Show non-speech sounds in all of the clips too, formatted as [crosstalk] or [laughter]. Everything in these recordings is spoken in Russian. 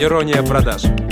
Ирония продаж.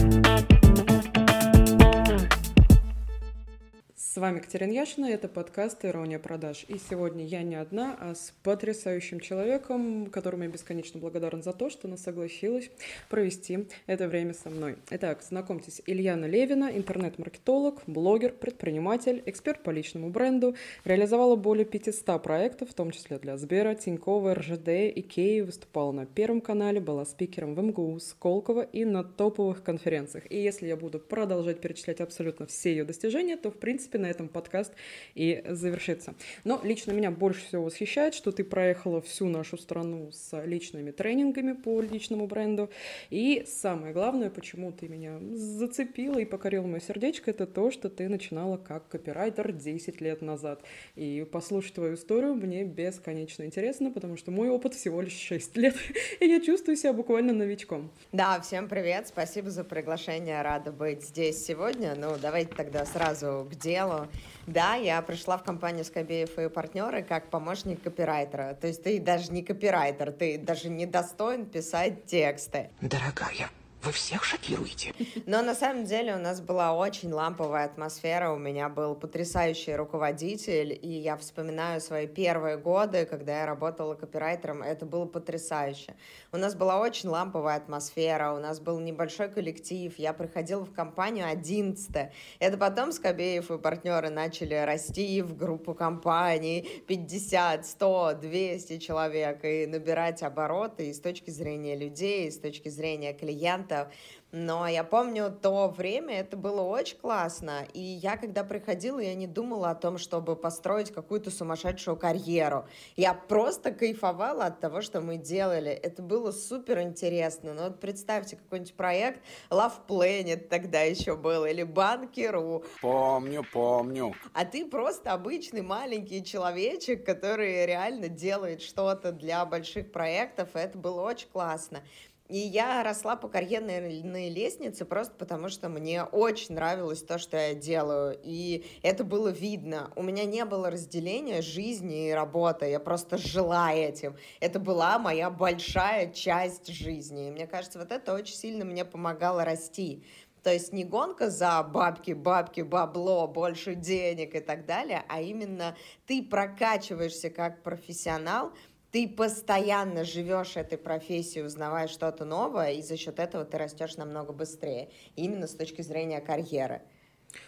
С вами Катерина Яшина, это подкаст «Ирония продаж». И сегодня я не одна, а с потрясающим человеком, которому я бесконечно благодарна за то, что она согласилась провести это время со мной. Итак, знакомьтесь, Ильяна Левина, интернет-маркетолог, блогер, предприниматель, эксперт по личному бренду, реализовала более 500 проектов, в том числе для Сбера, Тинькова, РЖД, Икеи, выступала на Первом канале, была спикером в МГУ, Сколково и на топовых конференциях. И если я буду продолжать перечислять абсолютно все ее достижения, то, в принципе, на этом подкаст и завершится. Но лично меня больше всего восхищает, что ты проехала всю нашу страну с личными тренингами по личному бренду. И самое главное, почему ты меня зацепила и покорила мое сердечко, это то, что ты начинала как копирайтер 10 лет назад. И послушать твою историю мне бесконечно интересно, потому что мой опыт всего лишь 6 лет, [laughs] и я чувствую себя буквально новичком. Да, всем привет, спасибо за приглашение, рада быть здесь сегодня. Ну, давайте тогда сразу к делу делу. Да, я пришла в компанию Скобеев и партнеры как помощник копирайтера. То есть ты даже не копирайтер, ты даже не достоин писать тексты. Дорогая, вы всех шокируете. Но на самом деле у нас была очень ламповая атмосфера, у меня был потрясающий руководитель, и я вспоминаю свои первые годы, когда я работала копирайтером, это было потрясающе. У нас была очень ламповая атмосфера, у нас был небольшой коллектив, я приходила в компанию 11 Это потом Скобеев и партнеры начали расти в группу компаний 50, 100, 200 человек и набирать обороты и с точки зрения людей, и с точки зрения клиента, клиентов. Но я помню то время, это было очень классно. И я, когда приходила, я не думала о том, чтобы построить какую-то сумасшедшую карьеру. Я просто кайфовала от того, что мы делали. Это было супер интересно. Ну вот представьте какой-нибудь проект Love Planet тогда еще был, или Банкиру. Помню, помню. А ты просто обычный маленький человечек, который реально делает что-то для больших проектов, и это было очень классно. И я росла по карьерной лестнице просто потому, что мне очень нравилось то, что я делаю. И это было видно. У меня не было разделения жизни и работы. Я просто жила этим. Это была моя большая часть жизни. И мне кажется, вот это очень сильно мне помогало расти. То есть не гонка за бабки, бабки, бабло, больше денег и так далее, а именно ты прокачиваешься как профессионал, ты постоянно живешь этой профессией, узнавая что-то новое, и за счет этого ты растешь намного быстрее, именно с точки зрения карьеры.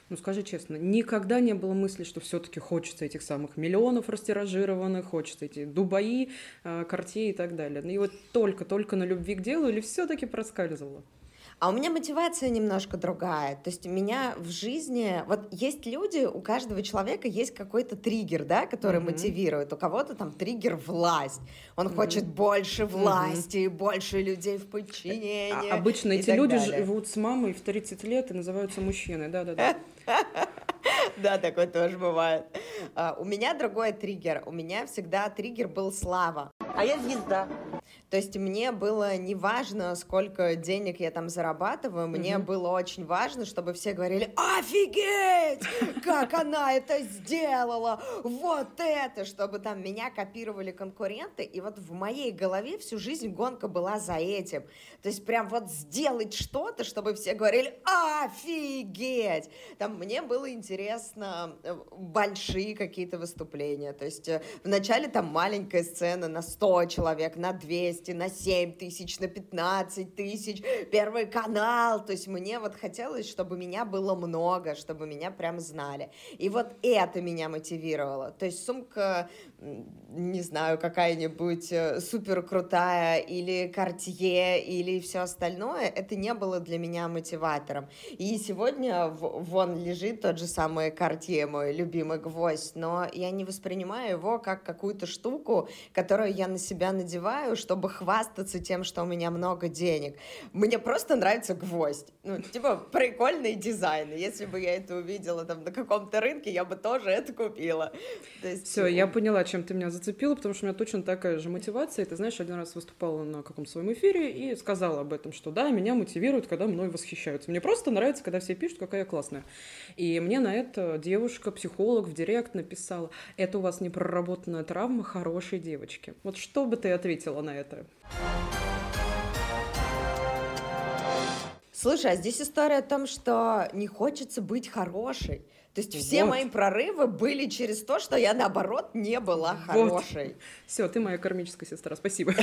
Ну, скажи честно, никогда не было мысли, что все-таки хочется этих самых миллионов растиражированных, хочется эти Дубаи, э, Картье и так далее. Ну и вот только-только на любви к делу или все-таки проскальзывало? А у меня мотивация немножко другая. То есть у меня в жизни... Вот есть люди, у каждого человека есть какой-то триггер, да, который mm-hmm. мотивирует. У кого-то там триггер власть. Он mm-hmm. хочет больше власти, mm-hmm. больше людей в подчинении. А, обычно эти люди далее. живут с мамой в 30 лет и называются мужчины. Да-да-да. [laughs] Да, такое тоже бывает. А, у меня другой триггер. У меня всегда триггер был слава. А я звезда. То есть мне было не важно, сколько денег я там зарабатываю, мне mm-hmm. было очень важно, чтобы все говорили, офигеть, как она это сделала, вот это, чтобы там меня копировали конкуренты, и вот в моей голове всю жизнь гонка была за этим. То есть прям вот сделать что-то, чтобы все говорили, офигеть. Там мне было интересно э, большие какие-то выступления, то есть э, вначале там маленькая сцена на 100 человек, на 200, 200, на 7 тысяч, на 15 тысяч, Первый канал. То есть мне вот хотелось, чтобы меня было много, чтобы меня прям знали. И вот это меня мотивировало. То есть сумка, не знаю, какая-нибудь э, супер крутая или Cartier или все остальное, это не было для меня мотиватором. И сегодня вон лежит тот же самый Cartier, мой любимый гвоздь, но я не воспринимаю его как какую-то штуку, которую я на себя надеваю, чтобы чтобы хвастаться тем, что у меня много денег. Мне просто нравится гвоздь. Ну, типа, прикольный дизайн. Если бы я это увидела там на каком-то рынке, я бы тоже это купила. есть... Все, я ну. поняла, чем ты меня зацепила, потому что у меня точно такая же мотивация. И ты знаешь, один раз выступала на каком-то своем эфире и сказала об этом, что да, меня мотивирует, когда мной восхищаются. Мне просто нравится, когда все пишут, какая я классная. И мне на это девушка, психолог в директ написала, это у вас не проработанная травма хорошей девочки. Вот что бы ты ответила на это? Слушай, а здесь история о том, что не хочется быть хорошей. То есть все Вот. мои прорывы были через то, что я, наоборот, не была Вот. хорошей. Все, ты моя кармическая сестра, спасибо.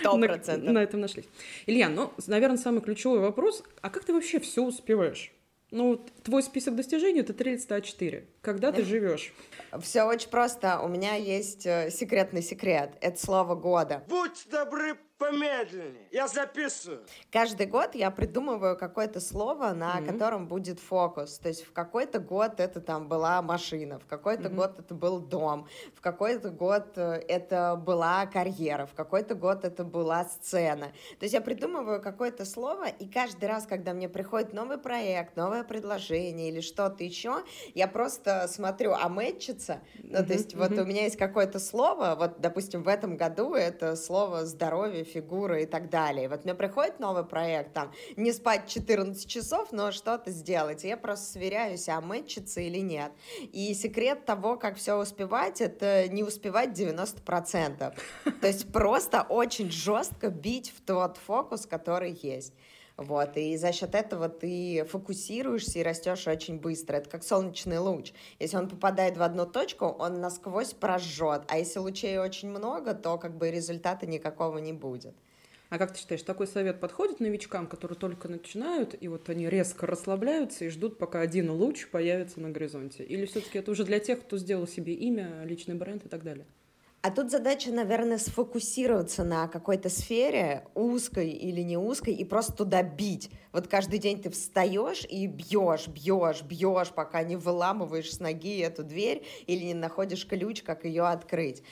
Сто процентов. На этом нашлись. Илья, ну, наверное, самый ключевой вопрос, а как ты вообще все успеваешь? Ну, вот твой список достижений это 3 листа А4. Когда ты живешь? Все очень просто. У меня есть э, секретный секрет. Это слово года. Будьте добры, помедленнее. Я записываю. Каждый год я придумываю какое-то слово, на Мгм. котором будет фокус. То есть в какой-то год это там была машина, в какой-то Мгм. год это был дом, в какой-то год э, это была карьера, в какой-то год это была сцена. То есть я придумываю какое-то слово, и каждый раз, когда мне приходит новый проект, новое предложение или что-то еще, я просто смотрю, а мэтчится? Ну, то есть вот у меня есть какое-то слово, вот, допустим, в этом году это слово здоровье, фигура и так далее. Вот мне приходит новый проект, там, не спать 14 часов, но что-то сделать. И я просто сверяюсь, а мэтчится или нет. И секрет того, как все успевать, это не успевать 90%. То есть просто очень жестко бить в тот фокус, который есть. Вот, и за счет этого ты фокусируешься и растешь очень быстро. Это как солнечный луч. Если он попадает в одну точку, он насквозь прожжет. А если лучей очень много, то как бы результата никакого не будет. А как ты считаешь, такой совет подходит новичкам, которые только начинают, и вот они резко расслабляются и ждут, пока один луч появится на горизонте? Или все-таки это уже для тех, кто сделал себе имя, личный бренд и так далее? А тут задача, наверное, сфокусироваться на какой-то сфере, узкой или не узкой, и просто туда бить. Вот каждый день ты встаешь и бьешь, бьешь, бьешь, пока не выламываешь с ноги эту дверь или не находишь ключ, как ее открыть.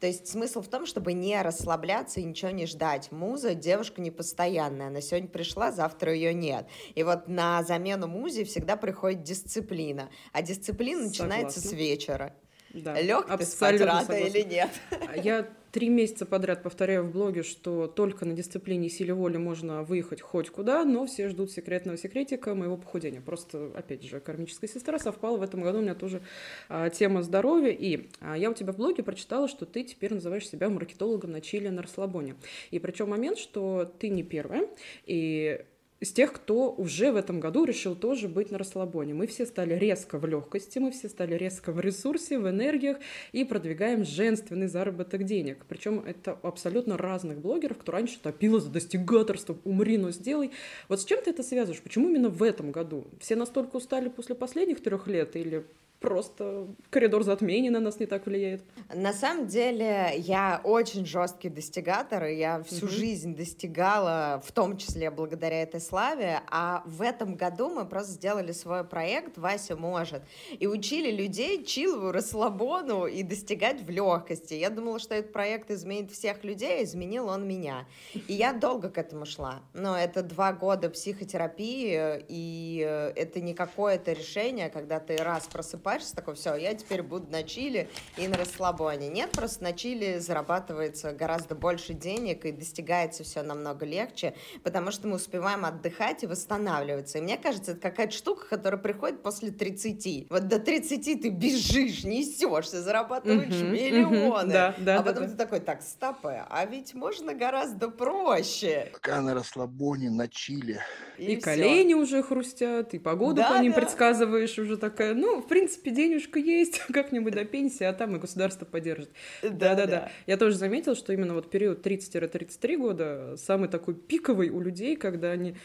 То есть смысл в том, чтобы не расслабляться и ничего не ждать. Муза девушка непостоянная. Она сегодня пришла, завтра ее нет. И вот на замену музе всегда приходит дисциплина. А дисциплина начинается с Согласна. вечера. Да, Лег ты спать рано согласна. или нет? Я три месяца подряд повторяю в блоге, что только на дисциплине и силе воли можно выехать хоть куда, но все ждут секретного секретика моего похудения. Просто, опять же, кармическая сестра совпала. В этом году у меня тоже а, тема здоровья. И а, я у тебя в блоге прочитала, что ты теперь называешь себя маркетологом на чили на расслабоне. И причем момент, что ты не первая, и из тех, кто уже в этом году решил тоже быть на расслабоне. Мы все стали резко в легкости, мы все стали резко в ресурсе, в энергиях и продвигаем женственный заработок денег. Причем это абсолютно разных блогеров, кто раньше топила за достигаторство, умри, но сделай. Вот с чем ты это связываешь? Почему именно в этом году? Все настолько устали после последних трех лет или просто коридор затмений на нас не так влияет? На самом деле я очень жесткий достигатор, и я всю Мгм. жизнь достигала, в том числе благодаря этой славе, а в этом году мы просто сделали свой проект «Вася может» и учили людей чилову, расслабону и достигать в легкости. Я думала, что этот проект изменит всех людей, а изменил он меня. И я долго к этому шла. Но это два года психотерапии, и это не какое-то решение, когда ты раз просыпаешься, такой, все, я теперь буду на чили и на расслабоне. Нет, просто на чили зарабатывается гораздо больше денег и достигается все намного легче, потому что мы успеваем отдыхать и восстанавливаться. И мне кажется, это какая-то штука, которая приходит после 30. Вот до 30 ты бежишь, несешься, зарабатываешь Мгм, миллионы. мгм, да, да, а да, потом да. ты такой, так, стопы, а ведь можно гораздо проще. Пока на расслабоне, на чили. И, всё. колени уже хрустят, и погоду Да, по ним да. предсказываешь уже такая, ну, в принципе, денежка есть, [laughs] как-нибудь до пенсии, а там и государство поддержит. Да-да-да. Я тоже заметила, что именно вот период 30-33 года самый такой пиковый у людей, когда они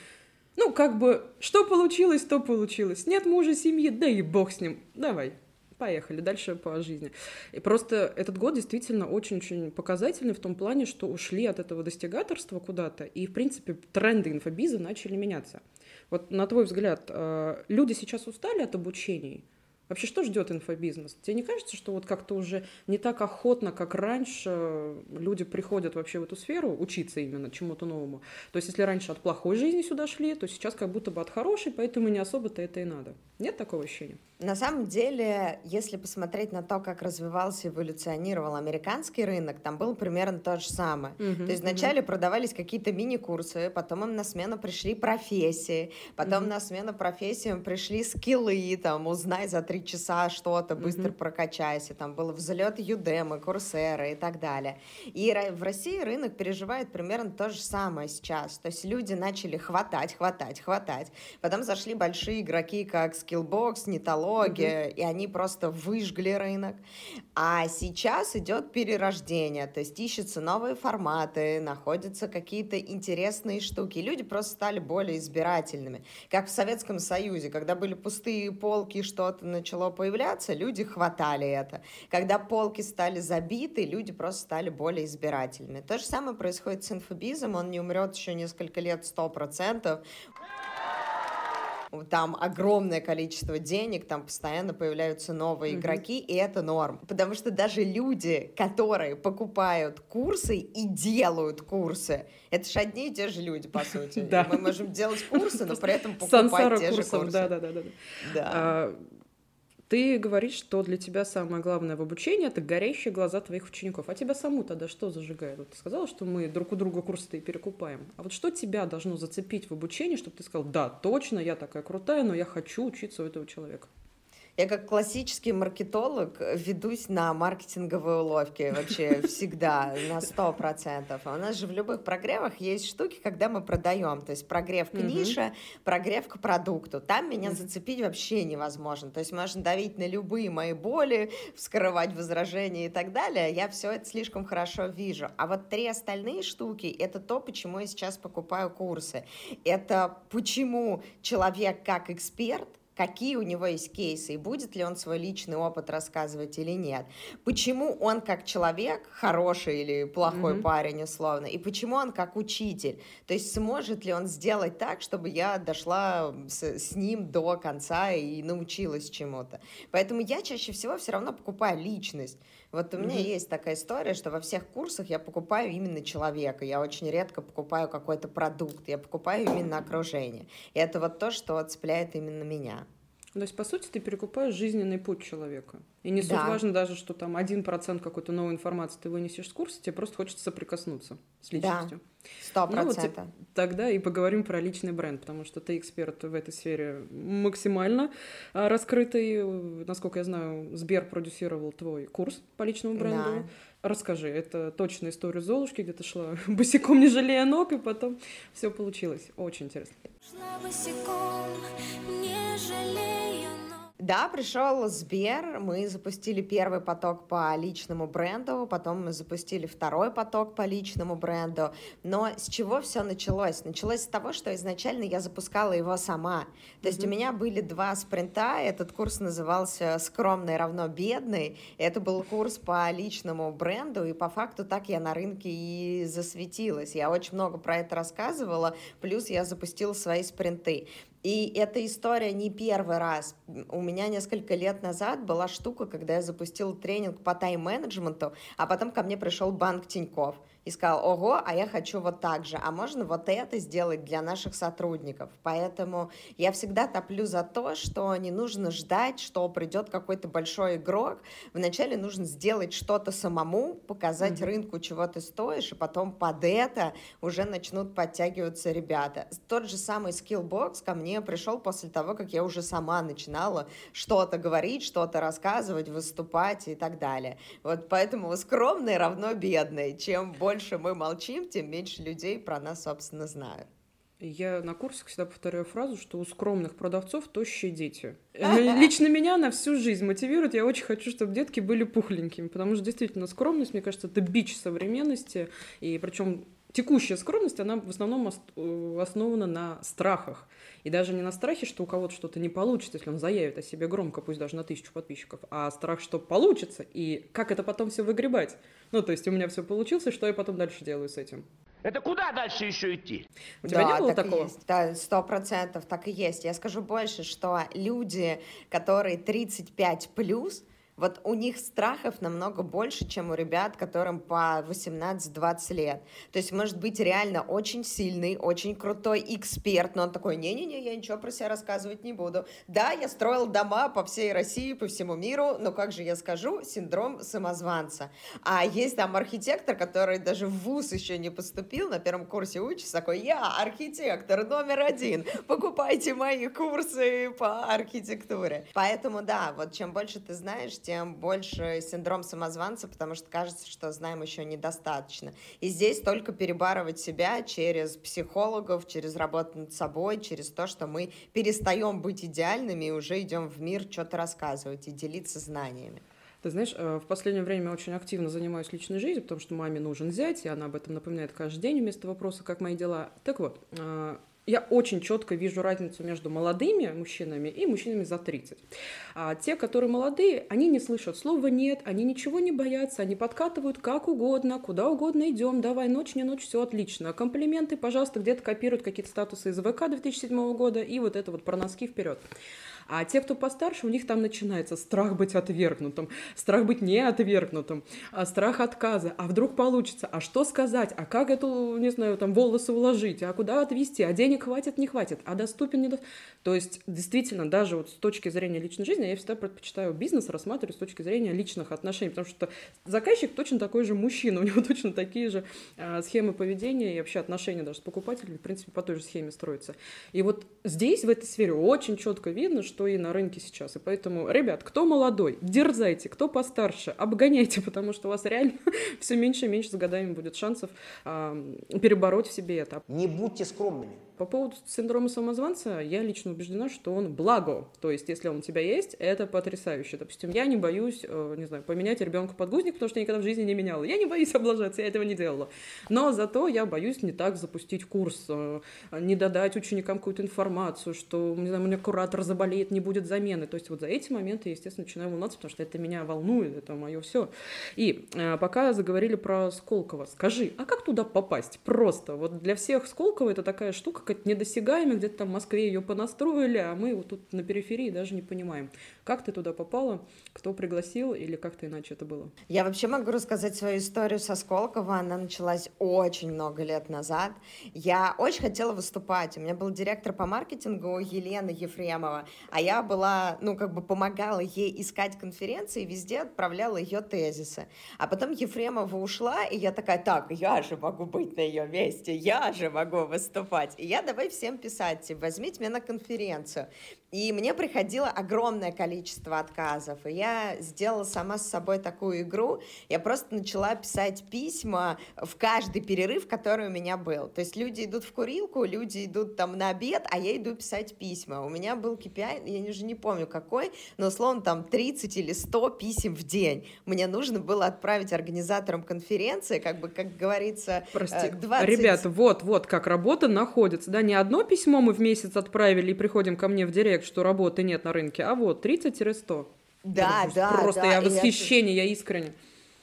ну, как бы, что получилось, то получилось. Нет мужа, семьи, да и бог с ним. Давай, поехали дальше по жизни. И просто этот год действительно очень-очень показательный в том плане, что ушли от этого достигаторства куда-то, и, в принципе, тренды инфобиза начали меняться. Вот на твой взгляд, э, люди сейчас устали от обучений? Вообще, что ждет инфобизнес? Тебе не кажется, что вот как-то уже не так охотно, как раньше, люди приходят вообще в эту сферу учиться именно чему-то новому? То есть, если раньше от плохой жизни сюда шли, то сейчас как будто бы от хорошей, поэтому не особо-то это и надо. Нет такого ощущения? На самом деле, если посмотреть на то, как развивался, эволюционировал американский рынок, там было примерно то же самое. Мгм, То есть вначале продавались какие-то мини-курсы, потом им на смену пришли профессии, потом Мгм. на смену профессиям пришли скиллы, там, узнай за три три часа что-то, быстро mm-hmm. прокачайся. Там был взлет Юдемы, Курсера и так далее. И в России рынок переживает примерно то же самое сейчас. То есть люди начали хватать, хватать, хватать. Потом зашли большие игроки, как Skillbox, Нетология, mm-hmm. и они просто выжгли рынок. А сейчас идет перерождение, то есть ищутся новые форматы, находятся какие-то интересные штуки. люди просто стали более избирательными. Как в Советском Союзе, когда были пустые полки, что-то начало появляться, люди хватали это. Когда полки стали забиты, люди просто стали более избирательными. То же самое происходит с инфобизом, он не умрет еще несколько лет сто процентов там огромное количество денег, там постоянно появляются новые mm-hmm. игроки, и это норм. Потому что даже люди, которые покупают курсы и делают курсы, это же одни и те же люди, по сути. [laughs] Да. Мы можем делать курсы, но при этом покупать те же курсы. Да, да, да, да. Ты говоришь, что для тебя самое главное в обучении — это горящие глаза твоих учеников. А тебя саму тогда что зажигает? Вот ты сказала, что мы друг у друга курсы перекупаем. А вот что тебя должно зацепить в обучении, чтобы ты сказал, да, точно, я такая крутая, но я хочу учиться у этого человека? Я как классический маркетолог ведусь на маркетинговые уловки вообще [laughs] всегда, на сто процентов. А у нас же в любых прогревах есть штуки, когда мы продаем. То есть прогрев к нише, прогрев к продукту. Там меня зацепить вообще невозможно. То есть можно давить на любые мои боли, вскрывать возражения и так далее. Я все это слишком хорошо вижу. А вот три остальные штуки — это то, почему я сейчас покупаю курсы. Это почему человек как эксперт — какие у него есть кейсы, и будет ли он свой личный опыт рассказывать или нет. Почему он как человек, хороший или плохой mm-hmm. парень условно, и почему он как учитель. То есть сможет ли он сделать так, чтобы я дошла с, с ним до конца и научилась чему-то. Поэтому я чаще всего все равно покупаю личность. Вот у меня mm-hmm. есть такая история, что во всех курсах я покупаю именно человека. Я очень редко покупаю какой-то продукт. Я покупаю именно окружение. И это вот то, что цепляет именно меня. То есть, по сути, ты перекупаешь жизненный путь человека. И не суть да. важно даже, что там один процент какой-то новой информации ты вынесешь с курса, тебе просто хочется соприкоснуться с личностью. Сто процентов. Ну, вот тогда и поговорим про личный бренд, потому что ты эксперт в этой сфере максимально а, раскрытый. Насколько я знаю, Сбер продюсировал твой курс по личному бренду. Да. Расскажи, это точная история Золушки, где ты шла [laughs] босиком, не жалея ног, и потом все получилось. Очень интересно. Шла босиком, не жалея да, пришел Сбер, мы запустили первый поток по личному бренду, потом мы запустили второй поток по личному бренду. Но с чего все началось? Началось с того, что изначально я запускала его сама. То есть mm-hmm. у меня были два спринта, этот курс назывался «Скромный равно бедный». Это был курс по личному бренду, и по факту так я на рынке и засветилась. Я очень много про это рассказывала, плюс я запустила свои спринты. И эта история не первый раз. У меня несколько лет назад была штука, когда я запустила тренинг по тайм-менеджменту, а потом ко мне пришел банк Тиньков – и сказал, ого, а я хочу вот так же, а можно вот это сделать для наших сотрудников. Поэтому я всегда топлю за то, что не нужно ждать, что придет какой-то большой игрок. Вначале нужно сделать что-то самому, показать mm-hmm. рынку, чего ты стоишь, и потом под это уже начнут подтягиваться ребята. Тот же самый Skillbox ко мне пришел после того, как я уже сама начинала что-то говорить, что-то рассказывать, выступать и так далее. Вот поэтому скромный равно бедный. Чем больше больше мы молчим, тем меньше людей про нас, собственно, знают. Я на курсах всегда повторяю фразу, что у скромных продавцов тощие дети. [laughs] Лично меня на всю жизнь мотивирует. Я очень хочу, чтобы детки были пухленькими, потому что действительно скромность, мне кажется, это бич современности. И причем текущая скромность, она в основном э, основана на страхах. И даже не на страхе, что у кого-то что-то не получится, если он заявит о себе громко, пусть даже на тысячу подписчиков, а страх, что получится, и как это потом все выгребать. Ну, то есть у меня все получилось, и что я потом дальше делаю с этим? Это куда дальше еще идти? У тебя да, не было так такого? И есть. Да, сто процентов так и есть. Я скажу больше, что люди, которые 35 плюс, Вот у них страхов намного больше, чем у ребят, которым по 18-20 лет. То есть, может быть, реально очень сильный, очень крутой эксперт, но он такой, не-не-не, я ничего про себя рассказывать не буду. Да, я строил дома по всей России, по всему миру, но как же я скажу, синдром самозванца. А есть там архитектор, который даже в ВУЗ еще не поступил, на первом курсе учится, такой, я архитектор номер один, покупайте мои курсы по архитектуре. Поэтому, да, вот чем больше ты знаешь, тем больше синдром самозванца, потому что кажется, что знаем еще недостаточно. И здесь только перебарывать себя через психологов, через работу над собой, через то, что мы перестаем быть идеальными и уже идем в мир что-то рассказывать и делиться знаниями. Ты знаешь, э, в последнее время очень активно занимаюсь личной жизнью, потому что маме нужен зять, и она об этом напоминает каждый день вместо вопроса, как мои дела. Так вот, э, я очень четко вижу разницу между молодыми мужчинами и мужчинами за 30. А те, которые молодые, они не слышат слова «нет», они ничего не боятся, они подкатывают как угодно, куда угодно идем, давай, ночь, не ночь, все отлично. Комплименты, пожалуйста, где-то копируют какие-то статусы из ВК 2007 года и вот это вот про носки вперед. А те, кто постарше, у них там начинается страх быть отвергнутым, страх быть не отвергнутым, а страх отказа. А вдруг получится? А что сказать? А как эту, не знаю, там волосы уложить? А куда отвезти? А денег хватит, не хватит? А доступен, не доступен? То есть, действительно, даже вот с точки зрения личной жизни, я всегда предпочитаю бизнес рассматривать с точки зрения личных отношений, потому что заказчик точно такой же мужчина, [laughs] у него точно такие же а, схемы поведения и вообще отношения даже с покупателем, в принципе, по той же схеме строятся. И вот здесь, в этой сфере, очень четко видно, что и на рынке сейчас. И поэтому, ребят, кто молодой, дерзайте, кто постарше, обгоняйте, [laughs] потому что у вас реально [laughs] все меньше и меньше с годами будет шансов э, перебороть в себе это. Не будьте скромными. По поводу синдрома самозванца, я лично убеждена, что он благо. То есть, если он у тебя есть, это потрясающе. Допустим, я не боюсь, э, не знаю, поменять ребенка подгузник, потому что я никогда в жизни не меняла. Я не боюсь [laughs] облажаться, я этого не делала. Но зато я боюсь не так запустить курс, э, не додать ученикам какую-то информацию, что, не знаю, у меня куратор заболеет, не будет замены. То есть, вот за эти моменты естественно, начинаю волноваться, потому что это меня волнует, это мое все. И э, пока заговорили про Сколково, скажи, а как туда попасть? Просто. Вот для всех Сколково это такая штука, какая-то недосягаемая, где-то там в Москве ее понастроили, а мы вот тут на периферии даже не понимаем. Как ты туда попала, кто пригласил или как-то иначе это было? Я вообще могу рассказать свою историю со Сколково. Она началась очень много лет назад. Я очень хотела выступать. У меня был директор по маркетингу Елена Ефремова, а я была, ну, как бы помогала ей искать конференции, везде отправляла ее тезисы. А потом Ефремова ушла, и я такая, так, я же могу быть на ее месте, я же могу выступать. И я давай всем писать, возьмите меня на конференцию. И мне приходило огромное количество отказов. И я сделала сама с собой такую игру. Я просто начала писать письма в каждый перерыв, который у меня был. То есть люди идут в курилку, люди идут там на обед, а я иду писать письма. У меня был KPI, я уже не помню какой, но условно там 30 или 100 писем в день. Мне нужно было отправить организаторам конференции, как бы, как говорится, Прости, 20... ребята, вот, вот как работа находится, да, не одно письмо мы в месяц отправили и приходим ко мне в директ, что работы нет на рынке, а вот 30-100. Да, да, Просто да, я восхищение, это... я искренне.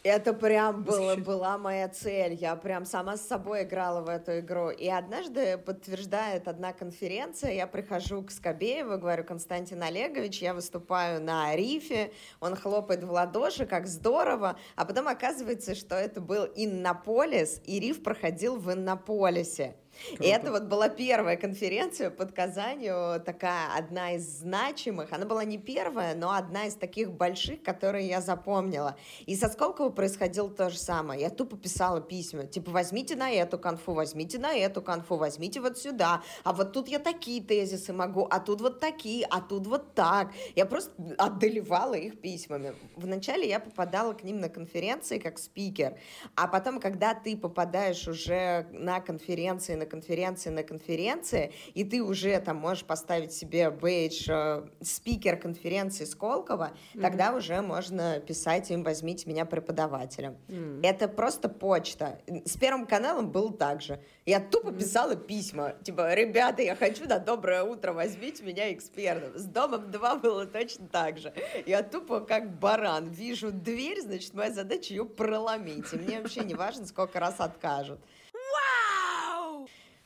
Это прям было, была моя цель. Я прям сама с собой играла в эту игру. И однажды подтверждает одна конференция, я прихожу к Скобееву, говорю, Константин Олегович, я выступаю на рифе, он хлопает в ладоши, как здорово, а потом оказывается, что это был Иннополис, и риф проходил в Иннополисе. Круто. И это вот была первая конференция под Казанью, такая одна из значимых. Она была не первая, но одна из таких больших, которые я запомнила. И со Сколково происходило то же самое. Я тупо писала письма, типа, возьмите на эту конфу, возьмите на эту конфу, возьмите вот сюда, а вот тут я такие тезисы могу, а тут вот такие, а тут вот так. Я просто одолевала их письмами. Вначале я попадала к ним на конференции как спикер, а потом, когда ты попадаешь уже на конференции, на конференции на конференции, и ты уже там можешь поставить себе бейдж э, спикер конференции Сколково, mm-hmm. тогда уже можно писать им «возьмите меня преподавателем». Mm-hmm. Это просто почта. С Первым каналом было так же. Я тупо mm-hmm. писала письма, типа «ребята, я хочу на доброе утро, возьмите меня экспертом». С Домом 2 было точно так же. Я тупо как баран вижу дверь, значит, моя задача ее проломить. И мне вообще не важно, сколько раз откажут.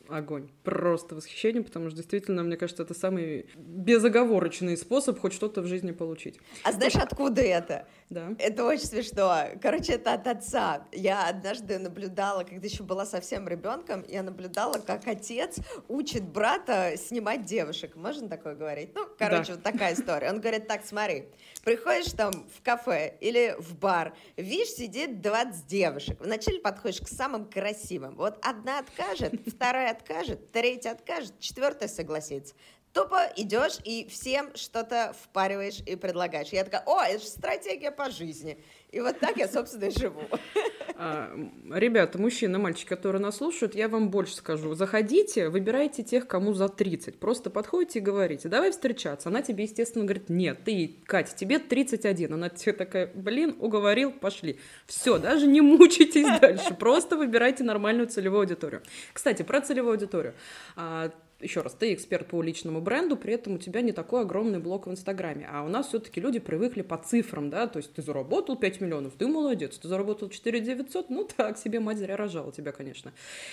Огонь. Просто восхищение, потому что действительно, мне кажется, это самый безоговорочный способ хоть что-то в жизни получить. А знаешь, откуда это? Да. Это очень смешно. Короче, это от отца. Я однажды наблюдала, когда еще была совсем ребенком, я наблюдала, как отец учит брата снимать девушек. Можно такое говорить? Ну, короче, Да. вот такая история. Он говорит, так, смотри, приходишь там в кафе или в бар, видишь, сидит 20 девушек. Вначале подходишь к самым красивым. Вот одна откажет, вторая откажет, третья откажет, четвертая согласится. Тупо идешь и всем что-то впариваешь и предлагаешь. Я такая, о, это же стратегия по жизни. И вот так я, собственно, и живу. [laughs] А, Ребята, мужчины, мальчики, которые нас слушают, я вам больше скажу. Заходите, выбирайте тех, кому за 30. Просто подходите и говорите, давай встречаться. Она тебе, естественно, говорит, нет, ты, Катя, тебе 31. Она тебе такая, блин, уговорил, пошли. Все, даже не мучайтесь [laughs] дальше. Просто выбирайте нормальную целевую аудиторию. Кстати, про целевую аудиторию. Еще раз, ты эксперт по личному бренду, при этом у тебя не такой огромный блок в Инстаграме. А у нас все-таки люди привыкли по цифрам, да, то есть ты заработал 5 миллионов, ты молодец, ты заработал 4 900, ну [laughs] так, себе мать зря рожала тебя, конечно.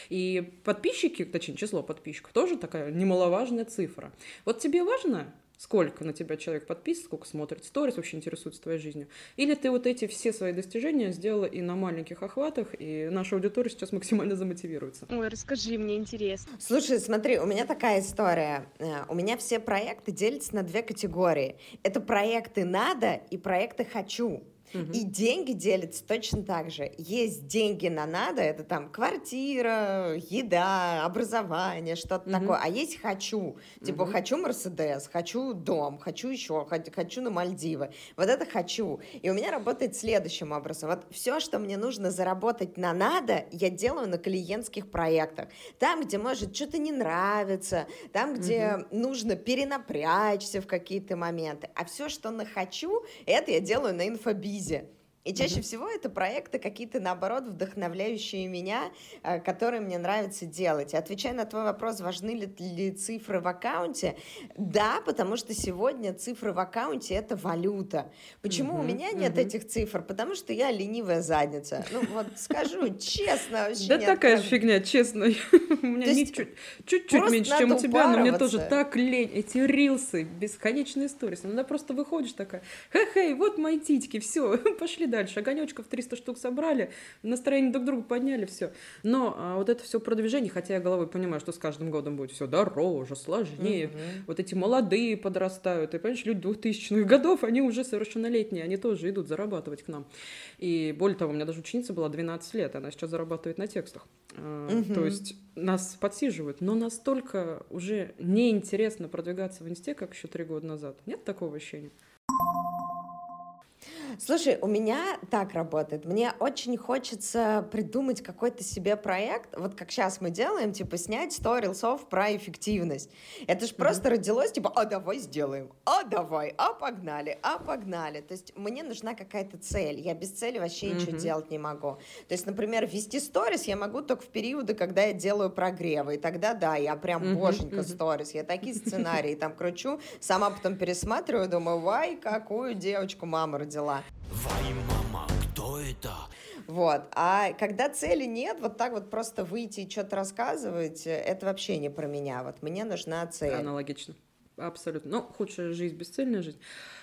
И подписчики, точнее, число подписчиков тоже такая немаловажная цифра. Вот тебе важно, сколько на тебя человек подписан, сколько смотрит сторис, вообще интересуется твоей жизнью? Или ты вот эти все свои достижения сделала и на маленьких охватах, и наша аудитория сейчас максимально замотивируется? Ой, расскажи, мне интересно. Слушай, смотри, у меня такая история. Э, У меня все проекты делятся на две категории. Это проекты «надо» и проекты «хочу». И деньги делятся точно так же. Есть деньги на надо, это там квартира, еда, образование, что-то Мгм. такое. А есть хочу. Типа Мгм. хочу Мерседес, хочу дом, хочу еще, хочу на Мальдивы. Вот это хочу. И у меня работает следующим образом. Вот все, что мне нужно заработать на надо, я делаю на клиентских проектах. Там, где может что-то не нравится, там, где нужно перенапрячься в какие-то моменты. А все, что на хочу, это я делаю на инфобизе. И чаще всего это проекты какие-то, наоборот, вдохновляющие меня, э, которые мне нравится делать. Отвечая на твой вопрос, важны ли, ли цифры в аккаунте, да, потому что сегодня цифры в аккаунте — это валюта. Почему у Мгм, меня нет мгм. этих цифр? Потому что я ленивая задница. Ну вот скажу честно, вообще Да такая же фигня, честно. [laughs] У меня чуть-чуть меньше, чем у тебя, но мне тоже так лень. Эти рилсы, бесконечные истории. Иногда просто выходишь такая, хе-хей, вот мои титьки, все, [laughs] пошли дальше. Огонечков 300 штук собрали, настроение друг другу подняли, все. Но а, вот это все продвижение, хотя я головой понимаю, что с каждым годом будет все дороже, сложнее. Мгм. Вот эти молодые подрастают. И, понимаешь, люди 2000-х годов, они уже совершеннолетние, они тоже идут зарабатывать к нам. И более того, у меня даже ученица была 12 лет, она сейчас зарабатывает на текстах. Мгм. То есть нас подсиживают, но настолько уже неинтересно продвигаться в инсте, как еще три года назад. Нет такого ощущения? Слушай, у меня так работает. Мне очень хочется придумать какой-то себе проект, вот как сейчас мы делаем, типа снять 100 рилсов про эффективность. Это же просто родилось, типа, а давай сделаем, а давай, а погнали, а погнали. То есть мне нужна какая-то цель. Я без цели вообще ничего Мгм. делать не могу. То есть, например, вести сторис я могу только в периоды, когда я делаю прогревы. И тогда, да, я прям Мгм, боженька сторис. Я такие [laughs] сценарии там кручу, сама потом пересматриваю, думаю, вай, какую девочку мама родила. Вай, мама, кто это? Вот. А когда цели нет, вот так вот просто выйти и что-то рассказывать, э, это вообще не про меня. Вот мне нужна цель. Аналогично. Абсолютно. Ну, худшая жизнь, бесцельная жизнь.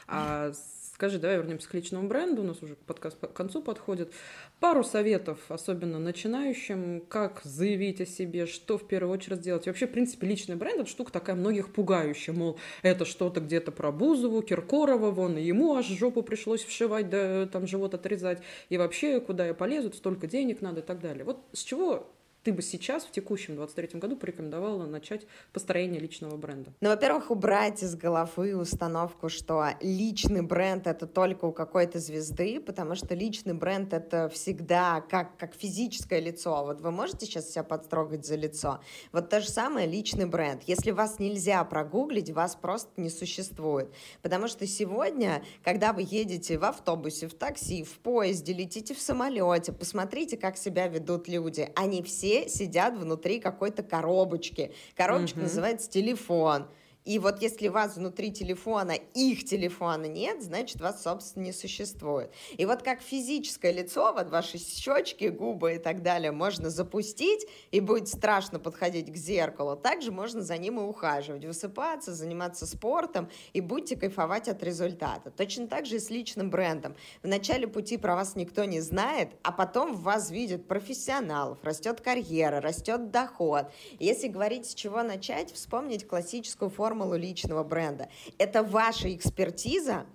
А [laughs] скажи, давай вернемся к личному бренду. У нас уже подкаст по- к концу подходит. Пару советов, особенно начинающим, как заявить о себе, что в первую очередь сделать. И вообще, в принципе, личный бренд — это штука такая многих пугающая. Мол, это что-то где-то про Бузову, Киркорова, вон, и ему аж жопу пришлось вшивать, да там живот отрезать. И вообще, куда я полезу, столько денег надо и так далее. Вот с чего ты бы сейчас, в текущем 23 году, порекомендовала начать построение личного бренда? Ну, во-первых, убрать из головы установку, что личный бренд это только у какой-то звезды, потому что личный бренд это всегда как, как физическое лицо. Вот вы можете сейчас себя подстрогать за лицо? Вот то же самое личный бренд. Если вас нельзя прогуглить, вас просто не существует. Потому что сегодня, когда вы едете в автобусе, в такси, в поезде, летите в самолете, посмотрите, как себя ведут люди. Они все сидят внутри какой-то коробочки. Коробочка Мгм. называется телефон. И вот если вас внутри телефона их телефона нет, значит, вас, собственно, не существует. И вот как физическое лицо, вот ваши щечки, губы и так далее можно запустить, и будет страшно подходить к зеркалу, также можно за ним и ухаживать, высыпаться, заниматься спортом, и будьте кайфовать от результата. Точно так же и с личным брендом. В начале пути про вас никто не знает, а потом в вас видят профессионалов, растет карьера, растет доход. Если говорить, с чего начать, вспомнить классическую формулу личного бренда. Это ваша экспертиза,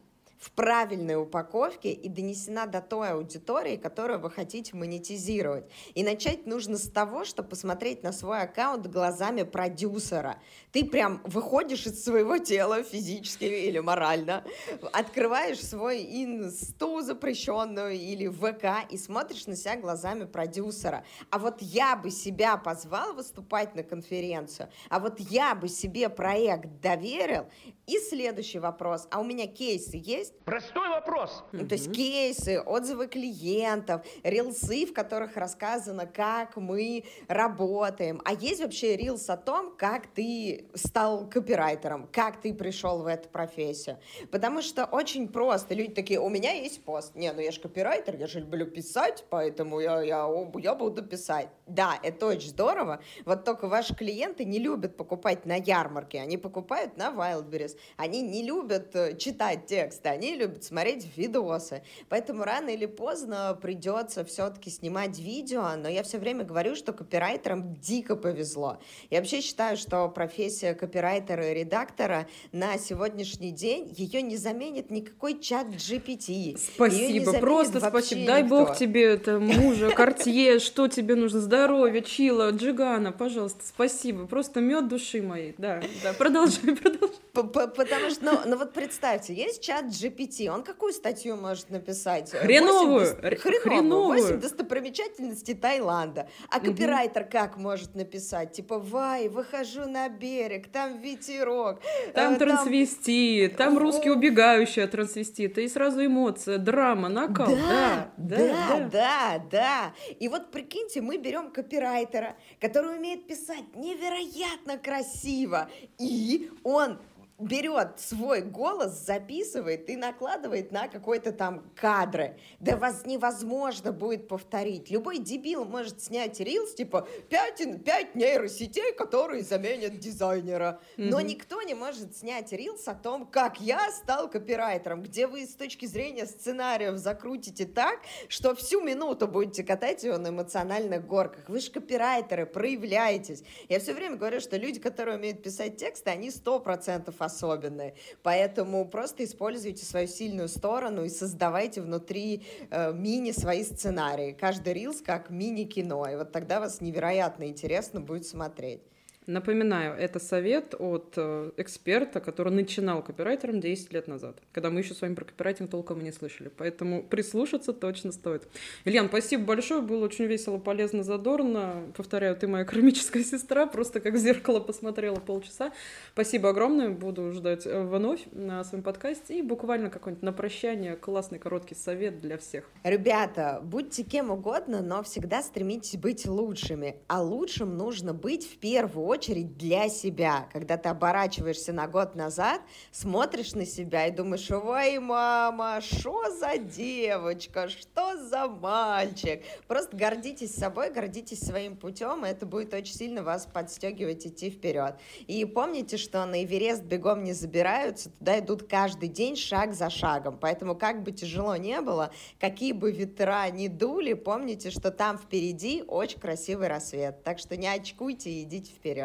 в правильной упаковке и донесена до той аудитории, которую вы хотите монетизировать. И начать нужно с того, что посмотреть на свой аккаунт глазами продюсера. Ты прям выходишь из своего тела физически или морально, открываешь свой инсту запрещенную или ВК и смотришь на себя глазами продюсера. А вот я бы себя позвал выступать на конференцию, а вот я бы себе проект доверил. И следующий вопрос. А у меня кейсы есть? Есть? Простой вопрос. Ну, то есть кейсы, отзывы клиентов, рилсы, в которых рассказано, как мы работаем. А есть вообще рилс о том, как ты стал копирайтером, как ты пришел в эту профессию. Потому что очень просто. Люди такие, у меня есть пост. Не, ну я же копирайтер, я же люблю писать, поэтому я, я, я буду писать. Да, это очень здорово. Вот только ваши клиенты не любят покупать на ярмарке, они покупают на Wildberries. Они не любят э, читать тексты, они они любят смотреть видосы. Поэтому рано или поздно придется все-таки снимать видео, но я все время говорю, что копирайтерам дико повезло. Я вообще считаю, что профессия копирайтера и редактора на сегодняшний день ее не заменит никакой чат GPT. Спасибо, просто спасибо. Дай никто. бог тебе это мужа, картье, что тебе нужно, здоровье, чила, джигана, пожалуйста, спасибо. Просто мед души моей. Да, да, продолжай, [laughs] продолжай. Потому что, ну, ну вот представьте, есть чат GPT, он какую статью может написать? Хреновую! 8, хреновую! 8 достопримечательностей Таиланда. А копирайтер как может написать? Типа, вай, выхожу на берег, там ветерок. Там э, трансвестит, там, там русский убегающий от трансвестита, и сразу эмоция, драма, накал. Да, да, да, да, да, да. И вот прикиньте, мы берем копирайтера, который умеет писать невероятно красиво, и он берет свой голос, записывает и накладывает на какой-то там кадры. Да вас невозможно будет повторить. Любой дебил может снять рилс, типа, пять 5 нейросетей, которые заменят дизайнера. Mm-hmm. Но никто не может снять рилс о том, как я стал копирайтером, где вы с точки зрения сценариев закрутите так, что всю минуту будете катать его на эмоциональных горках. Вы же копирайтеры, проявляетесь. Я все время говорю, что люди, которые умеют писать тексты, они сто процентов особенные. Поэтому просто используйте свою сильную сторону и создавайте внутри э, мини свои сценарии. Каждый рилс как мини-кино. И вот тогда вас невероятно интересно будет смотреть. Напоминаю, это совет от э, эксперта, который начинал копирайтером 10 лет назад, когда мы еще с вами про копирайтинг толком и не слышали. Поэтому прислушаться точно стоит. Ильян, спасибо большое, было очень весело, полезно, задорно. Повторяю, ты моя кармическая сестра, просто как в зеркало посмотрела полчаса. Спасибо огромное, буду ждать э, вновь на своем подкасте. И буквально какой-нибудь на прощание классный короткий совет для всех. Ребята, будьте кем угодно, но всегда стремитесь быть лучшими. А лучшим нужно быть в первую очередь для себя. Когда ты оборачиваешься на год назад, смотришь на себя и думаешь, ой, мама, что за девочка, что за мальчик. Просто гордитесь собой, гордитесь своим путем, и это будет очень сильно вас подстегивать идти вперед. И помните, что на Эверест бегом не забираются, туда идут каждый день шаг за шагом. Поэтому как бы тяжело не было, какие бы ветра ни дули, помните, что там впереди очень красивый рассвет. Так что не очкуйте и идите вперед.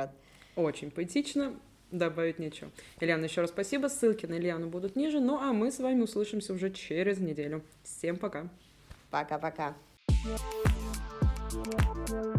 Очень поэтично, добавить нечего. Ильяна, еще раз спасибо. Ссылки на Ильяну будут ниже. Ну, а мы с вами услышимся уже через неделю. Всем пока. Пока-пока. Thank you.